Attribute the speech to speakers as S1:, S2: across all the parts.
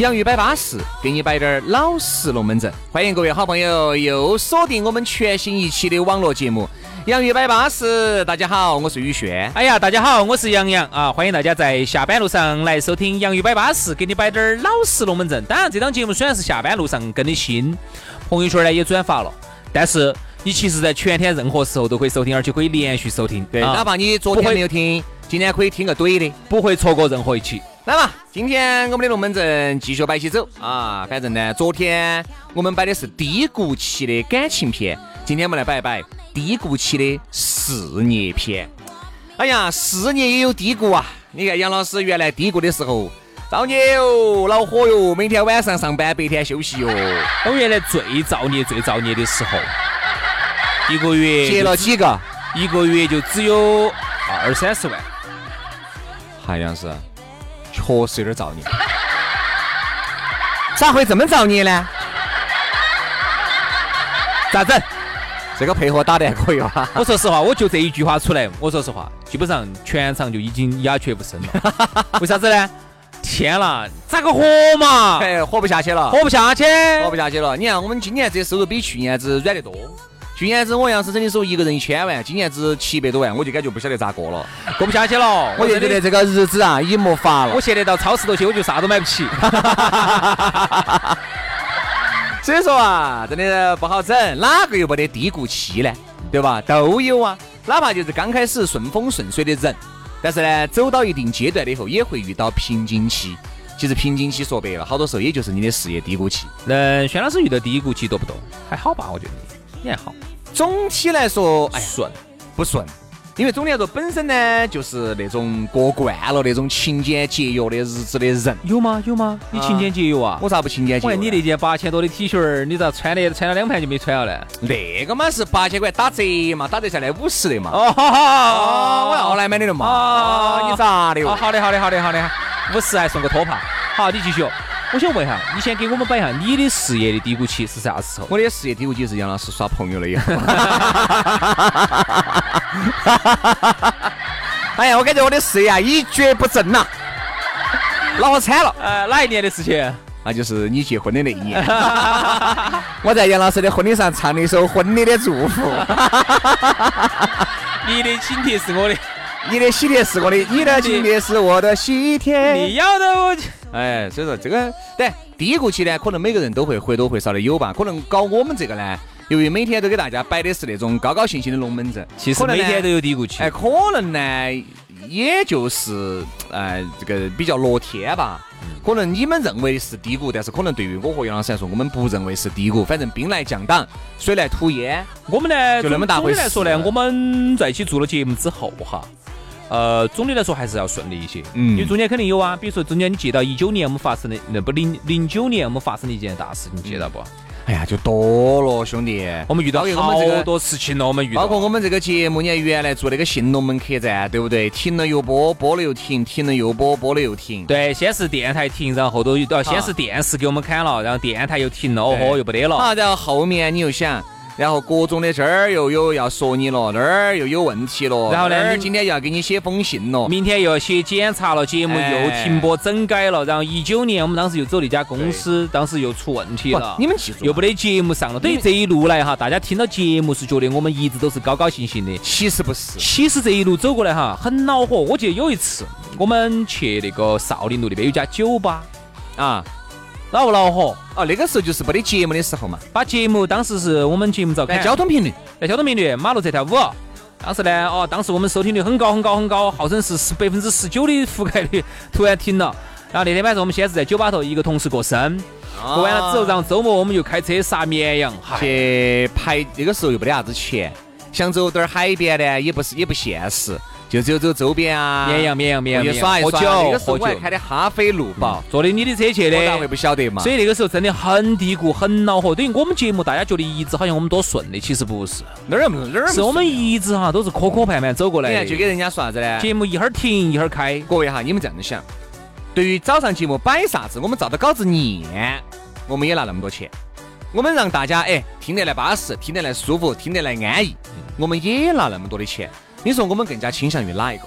S1: 洋芋摆巴适，给你摆点儿老实龙门阵。欢迎各位好朋友又锁定我们全新一期的网络节目《洋芋摆巴适》。大家好，我是宇轩。
S2: 哎呀，大家好，我是杨洋啊！欢迎大家在下班路上来收听《洋芋摆巴适》，给你摆点儿老实龙门阵。当然，这档节目虽然是下班路上更的新，朋友圈呢也转发了，但是你其实在全天任何时候都可以收听，而且可以连续收听。
S1: 对，哪怕你昨天没有听，今天可以听个怼的，
S2: 不会错过任何一期。
S1: 来嘛，今天我们的龙门阵继续摆起走啊！反正呢，昨天我们摆的是低谷期的感情片，今天我们来摆一摆低谷期的事业片。哎呀，事业也有低谷啊！你看杨老师原来低谷的时候，造孽哟，恼火哟，每天晚上上班，白天休息哟。
S2: 我原来最造孽、最造孽的时候，一个月
S1: 接了几个，
S2: 一个月就只有二三十万。
S1: 好像是。确实有点造孽，咋会这么造孽呢？
S2: 咋整？
S1: 这个配合打得还可以啊！
S2: 我说实话，我就这一句话出来，我说实话，基本上全场就已经鸦雀无声了。为啥子呢？天啦，咋个活嘛？
S1: 哎，活不下去了，
S2: 活不下去，
S1: 活不下去了。你看，我们今年这收入比去年子软得多。去年子我杨思成的时候，一个人一千万，今年子七百多万，我就感觉不晓得咋过了，
S2: 过不下去了。
S1: 我就觉得这个日子啊，已没法了。
S2: 我现在到超市头去，我就啥都买不起。
S1: 所以说啊，真的不好整，哪个又没得低谷期呢？对吧？都有啊。哪怕就是刚开始顺风顺水的人，但是呢，走到一定阶段以后，也会遇到瓶颈期。其实瓶颈期说白了，好多时候也就是你的事业低谷期。
S2: 那轩老师遇到低谷期多不多？还好吧，我觉得你还好。
S1: 总体来说，
S2: 哎，顺
S1: 不顺？因为总体来说，本身呢就是那种过惯了那种勤俭节约的日子的人。
S2: 有吗？有吗？你勤俭节约啊？
S1: 我咋不勤俭节约？
S2: 你那件八千多的 T 恤，你咋穿的穿了两盘就没穿了呢？
S1: 那个嘛是八千块打折嘛，打折下来五十的嘛。
S2: 哦，
S1: 我要来买的了嘛。哦，你咋的？
S2: 好的，好的，好的，好的，五十还送个托盘。好，你继续。我想问一下，你先给我们摆一下你的事业的低谷期是啥时候？
S1: 我的事业低谷期是杨老师耍朋友了以后。哎呀，我感觉我的事业啊一蹶不振呐，那我惨了。
S2: 呃，哪一年的事情？
S1: 那就是你结婚的那一年。我在杨老师的婚礼上唱了一首婚礼的祝福。
S2: 你的请帖是我的。
S1: 你的喜帖是我的，你的请帖是我的喜帖。
S2: 你要的我，
S1: 哎，所以说这个，对低谷期呢，可能每个人都会或多或少的有吧。可能搞我们这个呢，由于每天都给大家摆的是那种高高兴兴的龙门阵，
S2: 其实每天都有低谷期。
S1: 哎，可能呢，也就是哎，这个比较乐天吧。可能你们认为是低谷，但是可能对于我和杨老师来说，我们不认为是低谷。反正兵来将挡，水来土掩。
S2: 我们呢，
S1: 就那么大回事。
S2: 来说呢，我们在一起做了节目之后哈。呃，总的来说还是要顺利一些，嗯，因为中间肯定有啊，比如说中间你记到一九年我们发生的，那不零零九年我们发生的一件大事，你记得不？
S1: 哎呀，就多了，兄弟，
S2: 我们遇到好多事情了，我们遇到，
S1: 包括我们这个节目，你看原来做那个新龙门客栈，对不对？停了又播，播了又停，停了又播，播了又停。
S2: 对，先是电台停，然后后头又先是电视给我们砍了，然后电台又停了，哦豁，又不得了。
S1: 好，然后后面你又想。然后各种的这儿又有要说你了，那儿又有问题了，
S2: 然后呢，
S1: 今天又要给你写封信了，
S2: 明天又要写检查了，节目又停播整改了。然后一九年我们当时又走那家公司，当时又出问题了，
S1: 你们记住，
S2: 又不得节目上了。等于这一路来哈，大家听到节目是觉得我们一直都是高高兴兴的，
S1: 其实不是。
S2: 其实这一路走过来哈，很恼火。我记得有一次我们去那个少林路那边有家酒吧啊。恼不恼火？
S1: 哦，那个时候就是没得节目的时候嘛。
S2: 把节目当时是我们节目照看
S1: 交通频率，
S2: 在交通频率，马路这条舞。当时呢，哦，当时我们收听率很高很高很高，号称是十百分之十九的覆盖率，突然停了。然后那天晚上我们先是在酒吧头，一个同事过生，过完了之后，然后周末我们就开车杀绵阳，
S1: 去排那个时候又没得啥子钱，想走点儿海边呢，也不是也不现实。就只有走周边啊，
S2: 绵阳绵阳绵阳，
S1: 耍一耍。
S2: 喝酒，
S1: 那个时候我还开的哈飞路宝，
S2: 坐的你的车去的，
S1: 我咋会不晓得嘛？
S2: 所以那个时候真的很低谷，很恼火。等于我们节目大家觉得一直好像我们多顺的，其实不是，
S1: 哪儿不哪儿
S2: 是我们一直哈都是磕磕绊绊走过来。
S1: 你看，就给人家说啥子呢？
S2: 节目一会儿停一会儿开。
S1: 各位哈，你们这样子想，对于早上节目摆啥子，我们照着稿子念，我们也拿那么多钱。我们让大家哎听得来巴适，听得来舒服，听得来安逸，我们也拿那么多的钱。你说我们更加倾向于哪一个？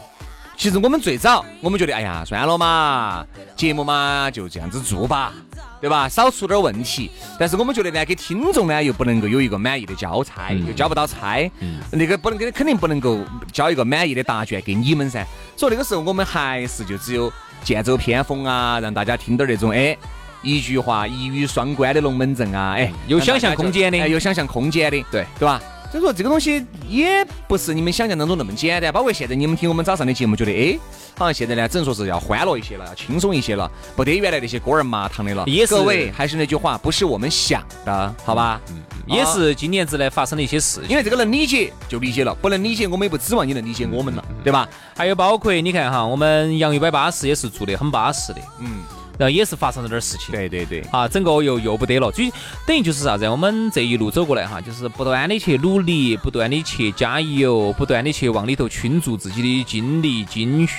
S1: 其实我们最早，我们觉得，哎呀，算了嘛，节目嘛就这样子做吧，对吧？少出点问题。但是我们觉得呢，给听众呢又不能够有一个满意的交差，又交不到差，那个不能给，肯定不能够交一个满意的答卷给你们噻。所以那个时候我们还是就只有剑走偏锋啊，让大家听点那种哎，一句话一语双关的龙门阵啊，哎，
S2: 有想象空间的，
S1: 有想象空间的，
S2: 对
S1: 对吧？所以说这个东西也不是你们想象当中那么简单，包括现在你们听我们早上的节目，觉得哎，好像现在呢，只能说是要欢乐一些了，要轻松一些了，不得原来那些锅儿麻糖的了。
S2: 也是，
S1: 各位还是那句话，不是我们想的，好吧？
S2: 嗯，也是今年子呢发生的一些事情。
S1: 因为这个能理解就理解了，不能理解我们也不指望你能理解我们了，对吧？
S2: 还有包括你看哈，我们洋芋摆巴适也是做的很巴适的，嗯。然后也是发生了点事情，
S1: 对对对，
S2: 啊，整个又又不得了，就等于就是啥子？我们这一路走过来哈，就是不断的去努力，不断的去加油，不断的去往里头倾注自己的精力、精血、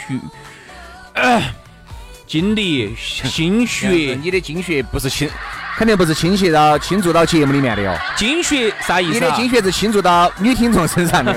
S2: 精力、心血。
S1: 你的精血不是心。肯定不是倾泻到倾注到节目里面的哟。
S2: 精血啥意思？
S1: 你的精血是倾注到女听众身上的。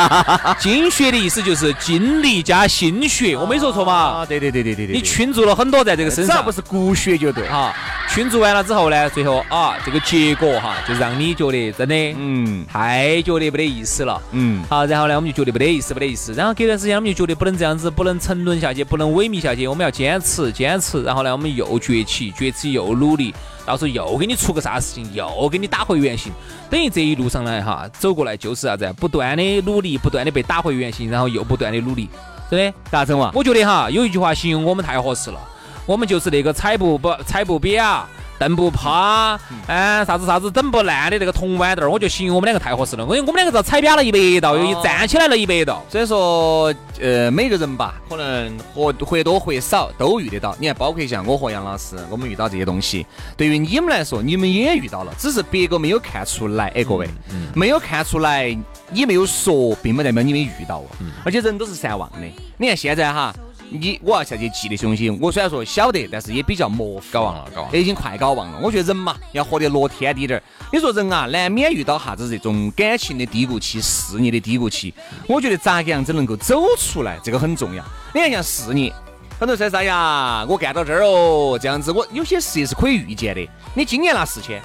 S2: 精血的意思就是精力加心血，我没说错嘛？
S1: 啊，对对对对对对。
S2: 你倾注了很多在这个身上，只
S1: 要不是骨血就对
S2: 哈。倾注完了之后呢，最后啊，这个结果哈，就让你觉得真的，嗯，太觉得没得意思了，嗯。好，然后呢，我们就觉得没得意思，没得意思。然后隔段时间，我们就觉得不能这样子，不能沉沦下去，不能萎靡下去，我们要坚持，坚持。然后呢，我们又崛起，崛起又努力。到时候又给你出个啥事情，又给你打回原形。等于这一路上来哈，走过来就是啥子？不断的努力，不断的被打回原形，然后又不断的努力，真的
S1: 咋整嘛？
S2: 我觉得哈，有一句话形容我们太合适了，我们就是那个踩不不踩不扁啊。蹬不趴，嗯，啥子啥子整不烂的那个铜豌豆儿，我就形容我们两个太合适了。我我们两个遭踩扁了一百道，又站起来了一百道。
S1: 所以说，呃，每个人吧，可能或或多或少都遇得到。你看，包括像我和杨老师，我们遇到这些东西，对于你们来说，你们也遇到了，只是别个没有看出来。哎，各位，没有看出来，你没有说，并不代表你没遇到。而且人都是善忘的。你看现在哈。你我要下去记那些东西，我虽然说晓得，但是也比较模糊，
S2: 搞忘了，搞忘
S1: 了，已经快搞忘了。我觉得人嘛，要活得落天地点儿。你说人啊，难免遇到啥子这种感情的低谷期、事业的低谷期。我觉得咋个样子能够走出来，这个很重要。你看像事业，很多人说啥呀？我干到这儿哦，这样子，我有些事业是可以预见的。你今年拿四千。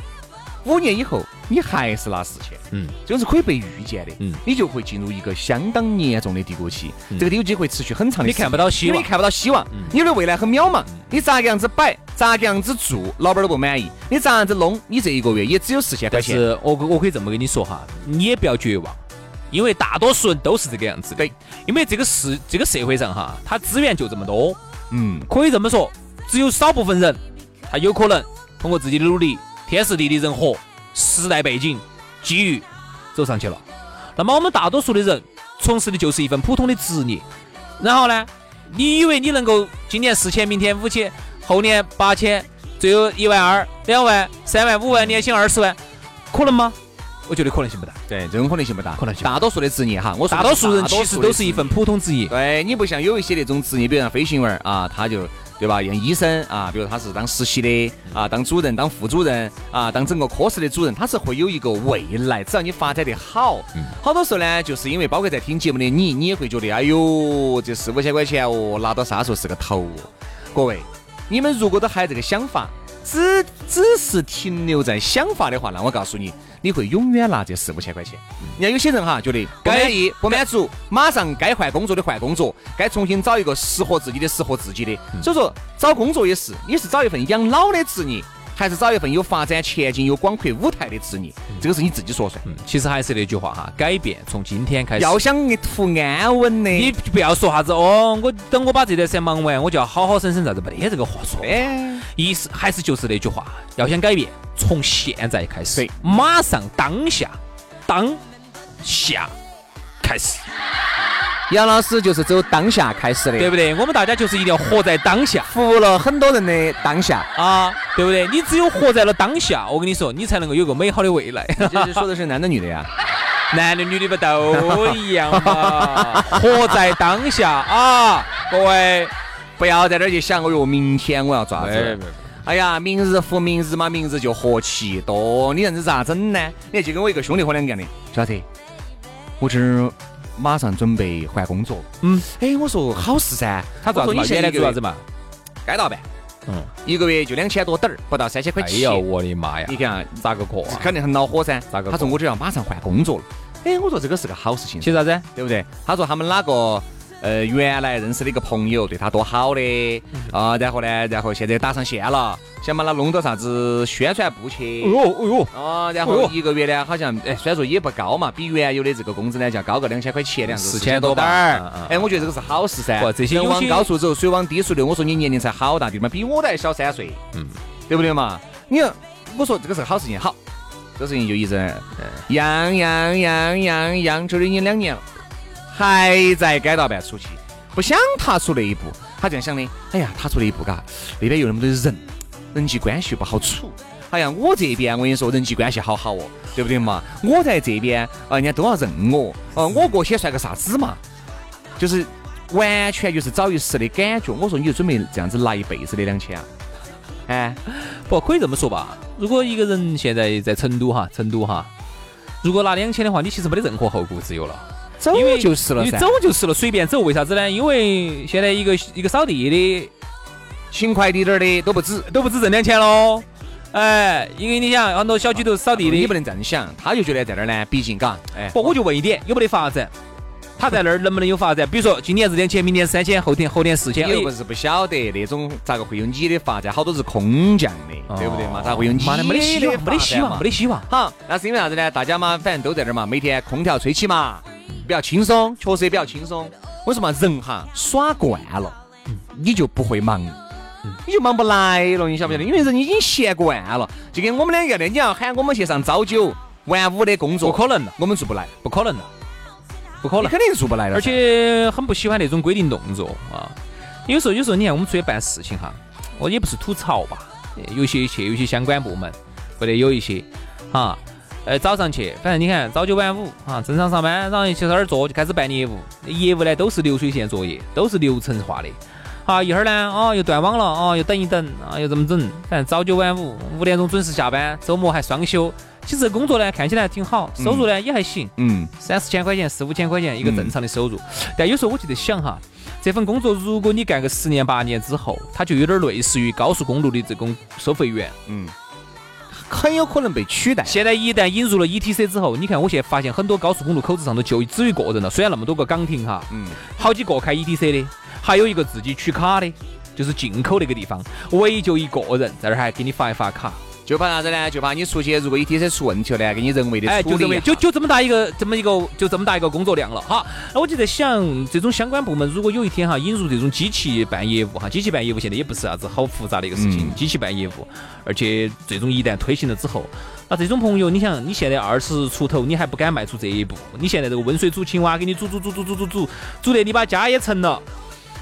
S1: 五年以后，你还是拿四千，嗯，这个是可以被预见的，嗯，你就会进入一个相当严重的低谷期，这个低谷期会持续很长的，
S2: 你看不到希望，
S1: 你看不到希望，你的未来很渺茫，你咋个样子摆，咋个样子做，老板都不满意，你咋样子弄，你这一个月也只有四千块钱。
S2: 是我我可以这么跟你说哈，你也不要绝望，因为大多数人都是这个样子的，因为这个世这个社会上哈，它资源就这么多，嗯，可以这么说，只有少部分人，他有可能通过自己的努力。天时地利人和，时代背景、机遇走上去了。那么我们大多数的人从事的就是一份普通的职业。然后呢，你以为你能够今年四千，明天五千，后年八千，最后一万二、两万、三万、五万，年薪二十万，可能吗？我觉得可能性不大。
S1: 对，这种可能性不大。
S2: 可能性。
S1: 大多数的职业哈，我
S2: 大多数人其实都是一份普通职业。
S1: 对你不像有一些那种职业，比如像飞行员啊，他就。对吧？像医生啊，比如他是当实习的啊，当主任、当副主任啊，当整个科室的主任，他是会有一个未来。只要你发展得好，好多时候呢，就是因为包括在听节目的你，你也会觉得，哎呦，这四五千块钱哦，拿到啥时候是个头？各位，你们如果都还有这个想法，只只是停留在想法的话，那我告诉你。你会永远拿这四五千块钱。你看有些人哈，觉得不满意、不满足，马上该换工作的换工作，该重新找一个适合自己的、适合自己的。所以说，找工作也是，你是找一份养老的职业，还是找一份有发展前景、有广阔舞台的职业？这个是你自己说算。
S2: 嗯，其实还是那句话哈，改变从今天开始。
S1: 要想图安稳的，
S2: 你不要说啥子哦，我等我把这段时间忙完，我就要好好生生啥子，没得这个话说。
S1: 哎，
S2: 意思还是就是那句话，要想改变，从现在开始，
S1: 对
S2: 马上当下，当下开始，
S1: 杨老师就是走当下开始的，
S2: 对不对？我们大家就是一定要活在当下
S1: 服务了很多人的当下。
S2: 啊，对不对？你只有活在了当下，我跟你说，你才能够有个美好的未来。
S1: 这是说的是男的女的呀？
S2: 男的女的不都一样吗？活在当下啊，各位。
S1: 不要在这儿去想，哦哟，明天我要咋
S2: 哎
S1: 子？哎呀，明日复明日嘛，明日就何其多，你这样子咋整呢？你看，就跟我一个兄弟伙两个样的，小子，我这儿马上准备换工作。
S2: 嗯，
S1: 哎，我说好事噻，
S2: 他做啥子嘛？
S1: 我说你现
S2: 原
S1: 在
S2: 做啥子嘛？
S1: 该咋办，
S2: 嗯，
S1: 一个月就两千多点儿，不到三千块钱。
S2: 哎呀，我的妈呀！
S1: 你看啊，
S2: 咋个过啊？
S1: 肯定很恼火噻。
S2: 咋个
S1: 他说我就要马上换工作了。哎，我说这个是个好事情，
S2: 去啥子？
S1: 对不对？他说他们哪个呃原来认识的一个朋友对他多好的
S2: 嗯
S1: 啊，然后呢，然后现在打上线了，想把他弄到啥子宣传部去。
S2: 哎呦，哎呦，
S1: 啊，然后一个月呢，好像哎，虽然说也不高嘛，比原有的这个工资呢，就要高个两千块钱，两
S2: 四
S1: 千多
S2: 千多点
S1: 点儿
S2: 儿嗯嗯。
S1: 哎，我觉得这个是好事噻。
S2: 不这些
S1: 人往高处走，水往低处流。我说你年龄才好大，对吗？比我都还小三岁，
S2: 嗯，
S1: 对不对嘛？你看，我说这个是个好事情，好，这个事情就一直养养养养养，这都已经两年了，还在街道办出去，不想踏出那一步。他这样想的，哎呀，踏出那一步，嘎，那边有那么多人，人际关系不好处。哎呀，我这边我跟你说，人际关系好好哦，对不对嘛？我在这边，啊，人家都要认我，哦、我过去算个啥子嘛？就是完全就是找一时的感觉。我说你就准备这样子拿一辈子的两千啊？哎，
S2: 不可以这么说吧？如果一个人现在在成都哈，成都哈，如果拿两千的话，你其实没得任何后顾之忧了。
S1: 走
S2: 因为
S1: 就是了噻
S2: 你走。就是了，随便走。为啥子呢？因为现在一个一个扫地的
S1: 勤快滴点儿的都不止。
S2: 都不止挣两千喽。哎，因为你想很多小区都是扫地的，
S1: 你不能这样想，他就觉得在那儿呢，毕竟嘎，哎，
S2: 不，我就问一点，有没得发展？他在那儿能不能有发展？比如说今年是两千，明年三千，后天后天四千。
S1: 又不是不晓得那种咋个会有你的发展，好多是空降的，对不对嘛？咋会有你
S2: 妈的没得希望，没得希望，没
S1: 得。
S2: 得希望。
S1: 好，那是因为啥子呢？大家嘛，反正都在这儿嘛，每天空调吹起嘛，比较轻松，确实也比较轻松。为什么，人哈耍惯了，你就不会忙。你就忙不来了，你晓不晓得？因为人已经习惯了，就跟我们两个的，你要喊我们去上朝九晚五的工作，
S2: 不可能了
S1: 我们做不来，
S2: 不可能的，不可能。
S1: 肯定是做不来了。
S2: 而且很不喜欢那种规定动作啊。有时候，有时候你看我们出去办事情哈，我也不是吐槽吧，有些去有些相关部门，或者有一些哈，呃早上去，反正你看早九晚五啊，正常上班，然后去那儿做就开始办业务，业务呢都是流水线作业，都是流程化的。好，一会儿呢，哦，又断网了，哦，又等一等，啊，又怎么整，反正早九晚五，五点钟准时下班，周末还双休。其实这工作呢，看起来还挺好，收入呢也还行，
S1: 嗯，
S2: 三四千块钱、四五千块钱一个正常的收入。但有时候我就在想哈，这份工作如果你干个十年八年之后，它就有点类似于高速公路的这种收费员。
S1: 很有可能被取代。
S2: 现在一旦引入了 ETC 之后，你看我现在发现很多高速公路口子上头就只有一个人了，虽然那么多个岗亭哈，
S1: 嗯，
S2: 好几个开 ETC 的，还有一个自己取卡的，就是进口那个地方，唯一就一个人在那儿还给你发一发卡。
S1: 就怕啥子呢？就怕你出去，如果 ETC 出问题了呢，给你人为的
S2: 哎，
S1: 处理。
S2: 就就就这么大一个这么一个就这么大一个工作量了哈。那我就在想，这种相关部门如果有一天哈引入这种机器办业务哈，机器办业务现在也不是啥子好复杂的一个事情，
S1: 嗯
S2: 机器办业务，而且这种一旦推行了之后。那这种朋友，你想，你现在二十出头，你还不敢迈出这一步？你现在这个温水煮青蛙，给你煮煮煮煮煮煮煮，煮得你把家也成了，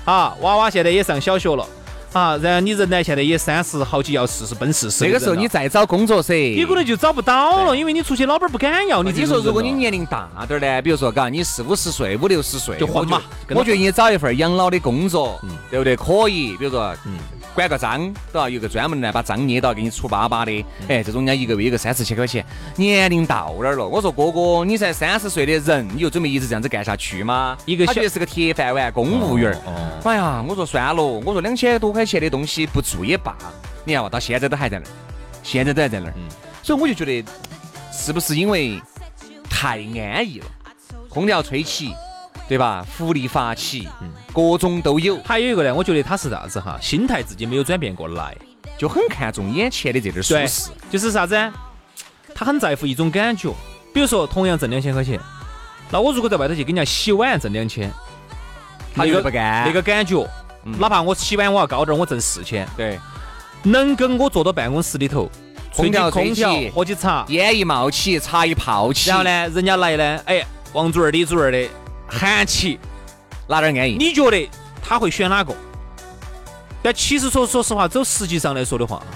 S2: 啊，娃娃现在也上小学了，啊，然后你人呢现在也三十好几要四十奔四十，
S1: 这个时候你再找工作噻，
S2: 你可能就找不到了，因为你出去老板不敢要你这
S1: 你说。如果你年龄大点儿呢，比如说，嘎，你四五十岁、五六十岁，
S2: 就混嘛
S1: 我觉得你找一份养老的工作
S2: 嗯，
S1: 对不对？可以，比如说，
S2: 嗯
S1: 管个章都要有个专门来把章捏到，给你出巴巴的。
S2: 嗯
S1: 哎，这种人家一个月有个三四千块钱，年龄到那儿了。我说哥哥，你才三十岁的人，你就准备一直这样子干下去吗？
S2: 一个小
S1: 他觉得是个铁饭碗，公务员哎呀，我说算了，我说两千多块钱的东西不做也罢。你看嘛，到现在都还在那儿，现在都还在那儿。
S2: 嗯
S1: 所以我就觉得，是不是因为太安逸了，空调吹起，对吧？福利发起，各种都有。
S2: 还有一个呢，我觉得他是啥子哈，心态自己没有转变过来。
S1: 就很看重眼前的这点舒
S2: 对
S1: 适。，
S2: 就是啥子？他很在乎一种感觉。比如说，同样挣两千块钱，那我如果在外头去给人家洗碗挣两千，
S1: 他
S2: 那个
S1: 就不干
S2: 那个感觉，哪怕我洗碗我要高点儿，我挣四千，
S1: 对，
S2: 能跟我坐到办公室里头，
S1: 空调
S2: 空调，喝起茶，
S1: 烟一冒起，茶一泡起，
S2: 然后？呢，人家来呢，哎，王主任、李主任的喊起，
S1: 哪点安逸？
S2: 你觉得他会选哪个？但其实说说实话，走实际上来说的话啊，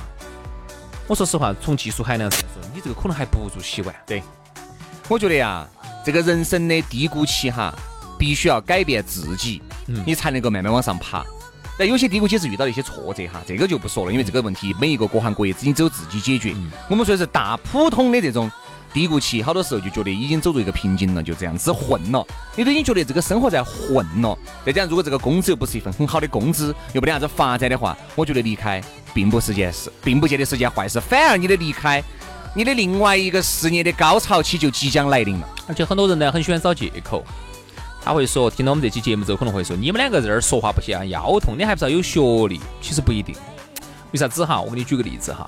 S2: 我说实话，从技术含量上来说，你这个可能还不如洗碗。
S1: 我觉得呀，这个人生的低谷期哈，必须要改变自己，
S2: 嗯
S1: 你才能够慢慢往上爬。但有些低谷期是遇到一些挫折哈，这个就不说了，因为这个问题每一个各行各业只有自己解决。
S2: 嗯
S1: 我们说的是大普通的这种低谷期，好多时候就觉得已经走入一个瓶颈了，就这样子混了，你都已经觉得这个生活在混了。再加上如果这个工资又不是一份很好的工资，又没得啥子发展的话，我觉得离开并不是件事，并不见得是件坏事，反而你的离开。你的另外一个事业的高潮期就即将来临了。
S2: 而且很多人呢很喜欢找借口，他会说，听到我们这期节目之后，可能会说，你们两个在这儿说话不像腰痛，你还不是要有学历？其实不一定，为啥子哈？我给你举个例子哈。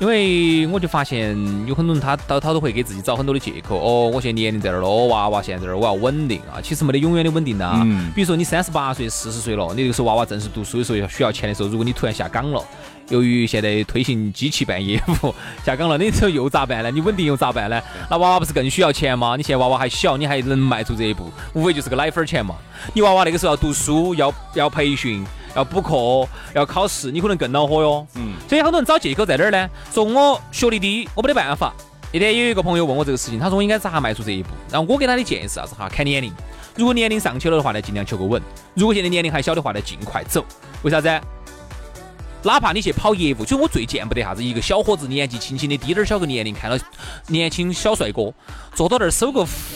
S2: 因为我就发现有很多人他他他都会给自己找很多的借口哦，我现在年龄在这儿了，娃娃现在在这儿，我要稳定啊。其实没得永远的稳定的啊。
S1: 嗯
S2: 比如说你三十八岁、四十岁了，你这个时候娃娃正式读书的时候要需要钱的时候，如果你突然下岗了，由于现在推行机器办业务 下岗了，你这时候又咋办呢？你稳定又咋办呢？那娃娃不是更需要钱吗？你现在娃娃还小，你还能迈出这一步，无非就是个奶粉钱嘛。你娃娃那个时候要读书，要要培训，要补课，要考试，你可能更恼火哟。
S1: 嗯，
S2: 所以很多人找借口在哪儿呢？说我学历低，我没得办法。那天有一个朋友问我这个事情，他说我应该咋迈出这一步？然后我给他的建议是啥子哈？看年龄，如果年龄上去了的话呢，尽量求个稳；如果现在年龄还小的话呢，尽快走。为啥子？哪怕你去跑业务，就我最见不得啥子一个小伙子年纪轻轻的低点儿小个年龄，看到年轻小帅哥坐到那儿收个费，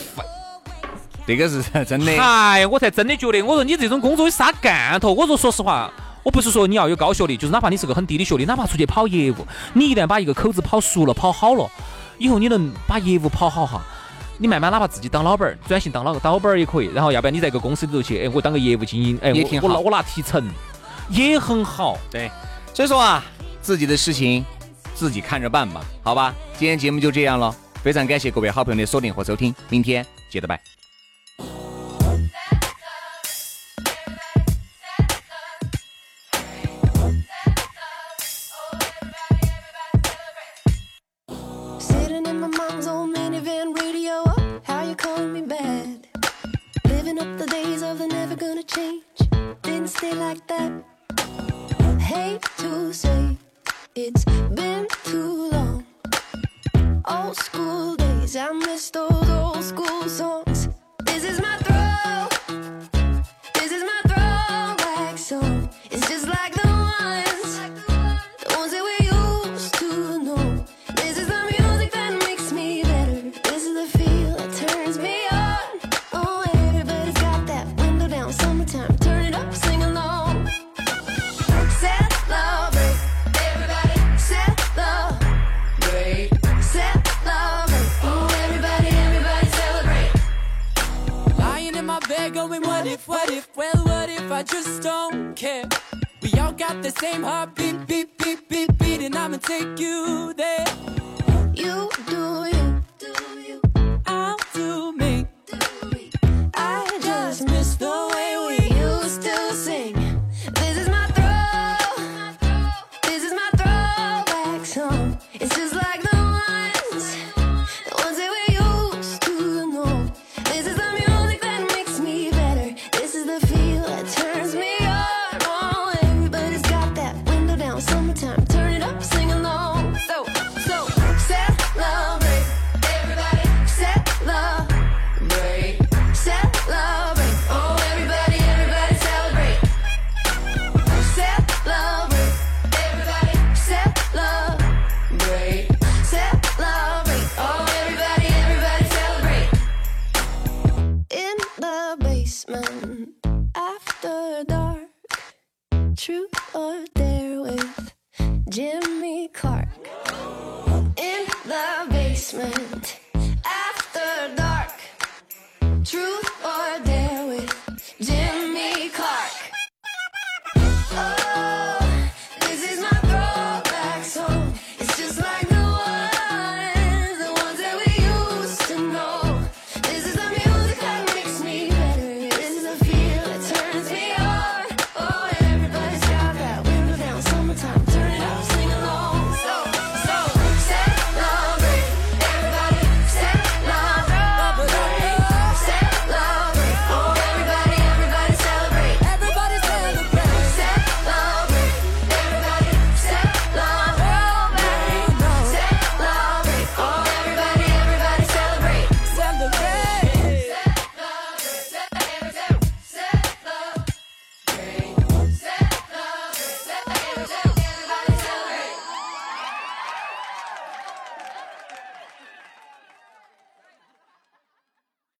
S1: 这个是 真的。
S2: 哎，我才真的觉得，我说你这种工作有啥干头？我说说实话，我不是说你要有高学历，就是哪怕你是个很低的学历，哪怕出去跑业务，你一旦把一个口子跑熟了、跑好了，以后你能把业务跑好哈。你慢慢哪怕自己当老板儿，转型当老当老板儿也可以。然后要不然你在一个公司里头去，哎，我当个业务精英，哎，
S1: 也挺好
S2: 我我拿我拿提成，也很好。
S1: 对，所以说啊，自己的事情自己看着办吧，好吧？今天节目就这样了，非常感谢各位好朋友的锁定和收听，明天接着拜。
S3: dancing.